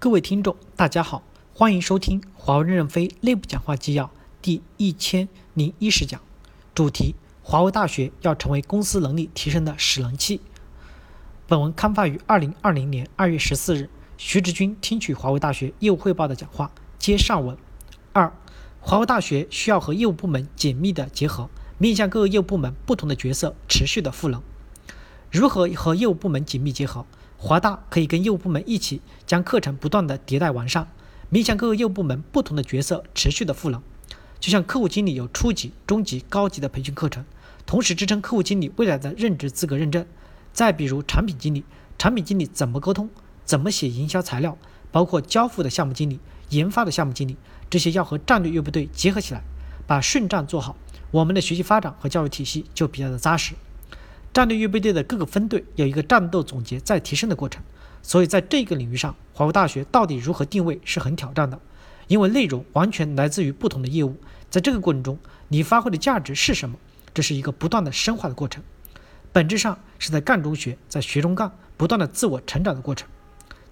各位听众，大家好，欢迎收听华为任正非内部讲话纪要第一千零一十讲，主题：华为大学要成为公司能力提升的使能器。本文刊发于二零二零年二月十四日，徐直军听取华为大学业务汇报的讲话。接上文。二，华为大学需要和业务部门紧密的结合，面向各个业务部门不同的角色持续的赋能。如何和业务部门紧密结合？华大可以跟业务部门一起，将课程不断的迭代完善，面向各个业务部门不同的角色持续的赋能。就像客户经理有初级、中级、高级的培训课程，同时支撑客户经理未来的任职资格认证。再比如产品经理，产品经理怎么沟通，怎么写营销材料，包括交付的项目经理、研发的项目经理，这些要和战略业务队结合起来，把顺战做好，我们的学习发展和教育体系就比较的扎实。战略预备队的各个分队有一个战斗总结再提升的过程，所以在这个领域上，华为大学到底如何定位是很挑战的，因为内容完全来自于不同的业务，在这个过程中，你发挥的价值是什么？这是一个不断的深化的过程，本质上是在干中学，在学中干，不断的自我成长的过程。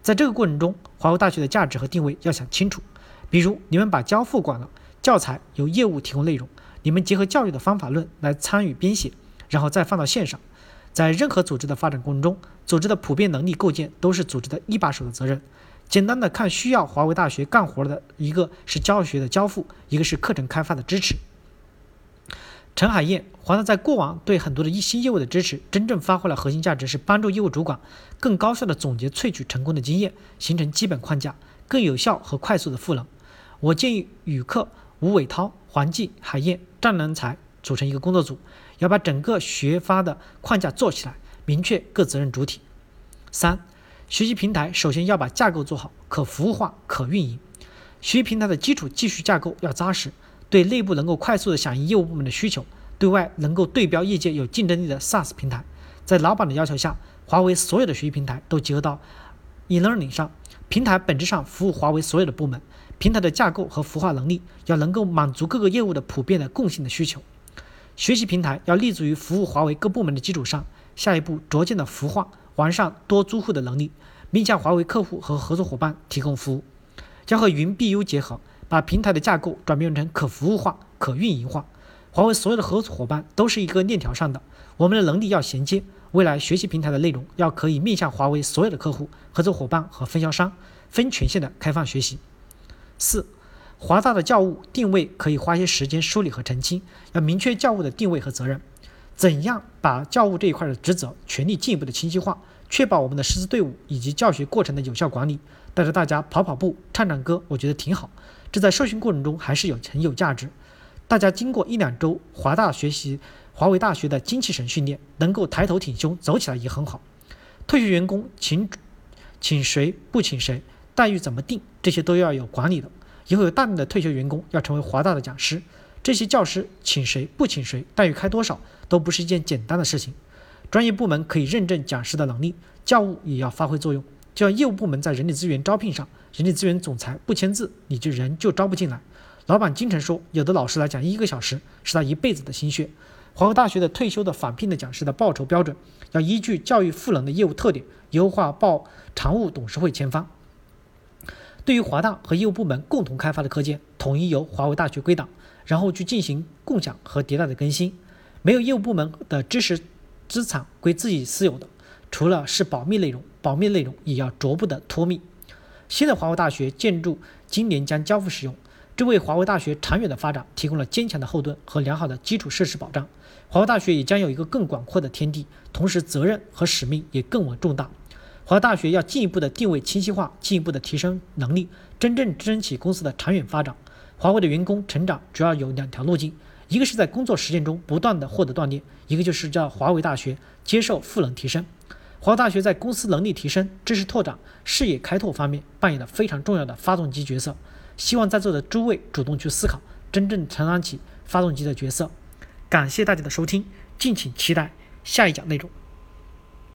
在这个过程中，华为大学的价值和定位要想清楚。比如，你们把交付管了，教材由业务提供内容，你们结合教育的方法论来参与编写，然后再放到线上。在任何组织的发展过程中，组织的普遍能力构建都是组织的一把手的责任。简单的看，需要华为大学干活的一个是教学的交付，一个是课程开发的支持。陈海燕，华大在过往对很多的一新业务的支持，真正发挥了核心价值是帮助业务主管更高效的总结萃取成功的经验，形成基本框架，更有效和快速的赋能。我建议宇克、吴伟涛、黄继、海燕、张能才。组成一个工作组，要把整个学发的框架做起来，明确各责任主体。三、学习平台首先要把架构做好，可服务化、可运营。学习平台的基础技术架构要扎实，对内部能够快速的响应业务部门的需求，对外能够对标业界有竞争力的 SaaS 平台。在老板的要求下，华为所有的学习平台都结合到 eLearning 上，平台本质上服务华为所有的部门。平台的架构和孵化能力要能够满足各个业务的普遍的共性的需求。学习平台要立足于服务华为各部门的基础上，下一步逐渐的孵化、完善多租户的能力，面向华为客户和合作伙伴提供服务。将和云 BU 结合，把平台的架构转变成可服务化、可运营化。华为所有的合作伙伴都是一个链条上的，我们的能力要衔接。未来学习平台的内容要可以面向华为所有的客户、合作伙伴和分销商，分权限的开放学习。四。华大的教务定位可以花些时间梳理和澄清，要明确教务的定位和责任，怎样把教务这一块的职责、权力进一步的清晰化，确保我们的师资队伍以及教学过程的有效管理。带着大家跑跑步、唱唱歌，我觉得挺好。这在受训过程中还是有很有价值。大家经过一两周华大学习华为大学的精气神训练，能够抬头挺胸走起来也很好。退休员工请请谁不请谁，待遇怎么定，这些都要有管理的。以后有大量的退休员工要成为华大的讲师，这些教师请谁不请谁，待遇开多少都不是一件简单的事情。专业部门可以认证讲师的能力，教务也要发挥作用。就像业务部门在人力资源招聘上，人力资源总裁不签字，你就人就招不进来。老板经常说，有的老师来讲一个小时是他一辈子的心血。华为大学的退休的返聘的讲师的报酬标准，要依据教育赋能的业务特点，优化报常务董事会签发。对于华大和业务部门共同开发的课件，统一由华为大学归档，然后去进行共享和迭代的更新。没有业务部门的知识资产归自己私有的，除了是保密内容，保密内容也要逐步的脱密。新的华为大学建筑今年将交付使用，这为华为大学长远的发展提供了坚强的后盾和良好的基础设施保障。华为大学也将有一个更广阔的天地，同时责任和使命也更为重大。华为大学要进一步的定位清晰化，进一步的提升能力，真正支撑起公司的长远发展。华为的员工成长主要有两条路径，一个是在工作实践中不断的获得锻炼，一个就是叫华为大学接受赋能提升。华为大学在公司能力提升、知识拓展、视野开拓方面扮演了非常重要的发动机角色。希望在座的诸位主动去思考，真正承担起发动机的角色。感谢大家的收听，敬请期待下一讲内容。